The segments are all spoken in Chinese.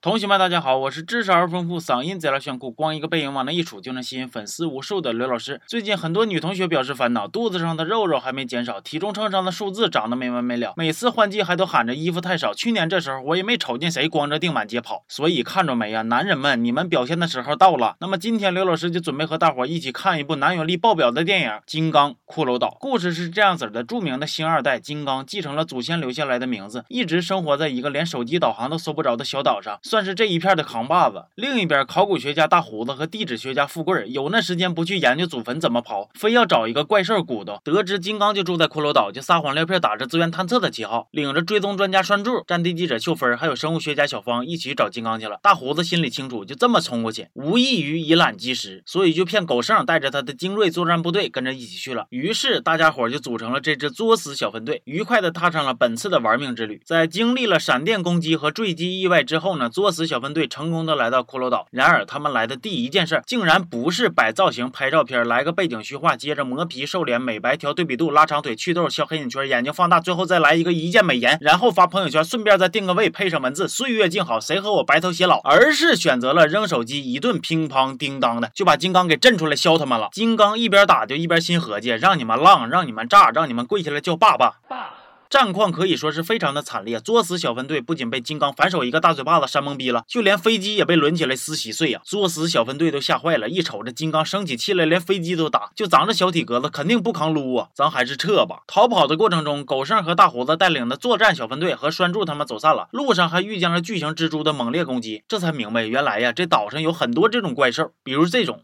同学们，大家好，我是知识而丰富、嗓音贼拉炫酷、光一个背影往那一杵就能吸引粉丝无数的刘老师。最近很多女同学表示烦恼，肚子上的肉肉还没减少，体重秤上的数字长得没完没了，每次换季还都喊着衣服太少。去年这时候我也没瞅见谁光着腚满街跑，所以看着没呀，男人们，你们表现的时候到了。那么今天刘老师就准备和大伙一起看一部男友力爆表的电影《金刚骷髅岛》。故事是这样子的：著名的星二代金刚继承了祖先留下来的名字，一直生活在一个连手机导航都搜不着的小岛上，算是这一片的。扛把子。另一边，考古学家大胡子和地质学家富贵有那时间不去研究祖坟怎么刨，非要找一个怪兽骨头。得知金刚就住在骷髅岛，就撒谎撂片，打着资源探测的旗号，领着追踪专家栓柱、战地记者秀芬还有生物学家小芳一起找金刚去了。大胡子心里清楚，就这么冲过去，无异于以卵击石，所以就骗狗剩带着他的精锐作战部队跟着一起去了。于是大家伙就组成了这支作死小分队，愉快的踏上了本次的玩命之旅。在经历了闪电攻击和坠机意外之后呢，作死小分队。成功的来到骷髅岛，然而他们来的第一件事，竟然不是摆造型、拍照片，来个背景虚化，接着磨皮、瘦脸、美白、调对比度、拉长腿、祛痘、消黑眼圈、眼睛放大，最后再来一个一键美颜，然后发朋友圈，顺便再定个位，配上文字“岁月静好，谁和我白头偕老”，而是选择了扔手机，一顿乒乓叮当的就把金刚给震出来削他们了。金刚一边打就一边心合计，让你们浪，让你们炸，让你们跪下来叫爸爸。爸。战况可以说是非常的惨烈，作死小分队不仅被金刚反手一个大嘴巴子扇懵逼了，就连飞机也被抡起来撕稀碎呀！作死小分队都吓坏了，一瞅着金刚生起气来，连飞机都打，就咱这小体格子肯定不扛撸啊，咱还是撤吧。逃跑的过程中，狗剩和大胡子带领的作战小分队和拴住他们走散了，路上还遇见了巨型蜘蛛的猛烈攻击，这才明白原来呀，这岛上有很多这种怪兽，比如这种，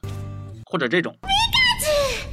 或者这种。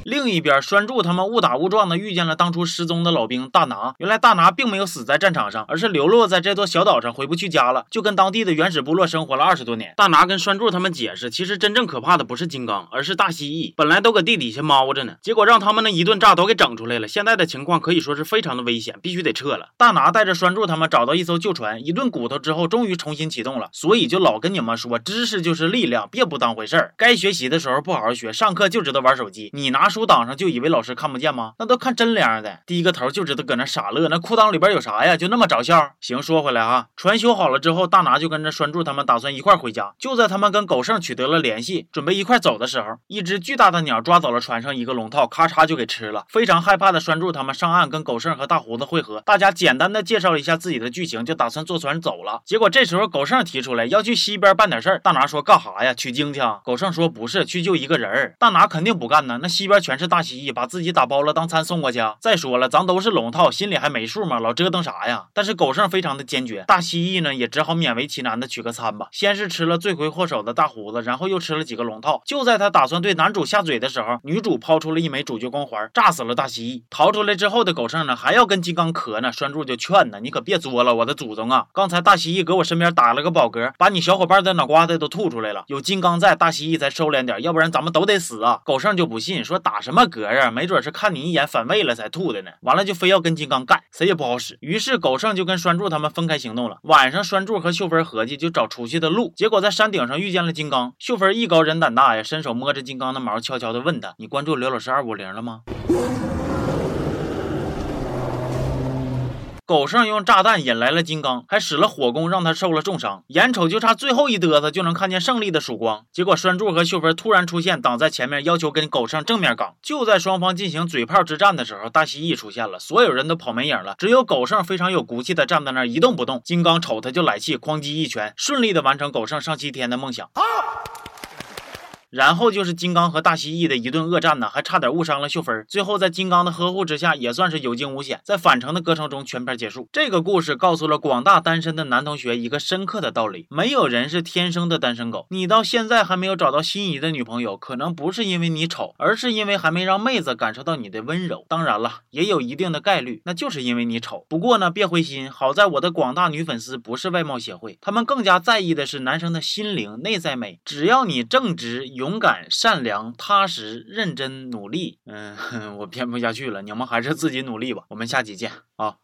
另一边，拴柱他们误打误撞的遇见了当初失踪的老兵大拿。原来大拿并没有死在战场上，而是流落在这座小岛上，回不去家了，就跟当地的原始部落生活了二十多年。大拿跟拴柱他们解释，其实真正可怕的不是金刚，而是大蜥蜴。本来都搁地底下猫着呢，结果让他们那一顿炸都给整出来了。现在的情况可以说是非常的危险，必须得撤了。大拿带着拴柱他们找到一艘旧船，一顿骨头之后，终于重新启动了。所以就老跟你们说，知识就是力量，别不当回事儿。该学习的时候不好好学，上课就知道玩手机。你拿书挡上就以为。老师看不见吗？那都看真脸的，低个头就知道搁那傻乐。那裤裆里边有啥呀？就那么着笑？行，说回来啊，船修好了之后，大拿就跟着拴柱他们打算一块回家。就在他们跟狗剩取得了联系，准备一块走的时候，一只巨大的鸟抓走了船上一个龙套，咔嚓就给吃了。非常害怕的拴柱他们上岸跟狗剩和大胡子会合，大家简单的介绍了一下自己的剧情，就打算坐船走了。结果这时候狗剩提出来要去西边办点事儿，大拿说干哈呀？取经去？狗剩说不是，去救一个人儿。大拿肯定不干呢，那西边全是大蜥蜴。把自己打包了当餐送过去。再说了，咱都是龙套，心里还没数吗？老折腾啥呀？但是狗剩非常的坚决，大蜥蜴呢也只好勉为其难的取个餐吧。先是吃了罪魁祸首的大胡子，然后又吃了几个龙套。就在他打算对男主下嘴的时候，女主抛出了一枚主角光环，炸死了大蜥蜴。逃出来之后的狗剩呢，还要跟金刚磕呢。拴柱就劝呢，你可别作了，我的祖宗啊！刚才大蜥蜴搁我身边打了个饱嗝，把你小伙伴的脑瓜子都吐出来了。有金刚在，大蜥蜴才收敛点，要不然咱们都得死啊！狗剩就不信，说打打什么嗝啊？没准是看你一眼反胃了才吐的呢，完了就非要跟金刚干，谁也不好使。于是狗剩就跟拴柱他们分开行动了。晚上，拴柱和秀芬合计就找出去的路，结果在山顶上遇见了金刚。秀芬艺高人胆大呀，伸手摸着金刚的毛，悄悄地问他：“你关注刘老师二五零了吗？”狗剩用炸弹引来了金刚，还使了火攻，让他受了重伤。眼瞅就差最后一嘚瑟，就能看见胜利的曙光。结果栓柱和秀芬突然出现，挡在前面，要求跟狗剩正面刚。就在双方进行嘴炮之战的时候，大蜥蜴出现了，所有人都跑没影了，只有狗剩非常有骨气的站在那儿一动不动。金刚瞅他就来气，哐叽一拳，顺利的完成狗剩上西天的梦想。啊然后就是金刚和大蜥蜴的一顿恶战呢，还差点误伤了秀芬。最后在金刚的呵护之下，也算是有惊无险，在返程的歌程中全片结束。这个故事告诉了广大单身的男同学一个深刻的道理：没有人是天生的单身狗。你到现在还没有找到心仪的女朋友，可能不是因为你丑，而是因为还没让妹子感受到你的温柔。当然了，也有一定的概率，那就是因为你丑。不过呢，别灰心，好在我的广大女粉丝不是外貌协会，他们更加在意的是男生的心灵、内在美。只要你正直。勇敢、善良、踏实、认真、努力，嗯，我编不下去了，你们还是自己努力吧。我们下期见啊！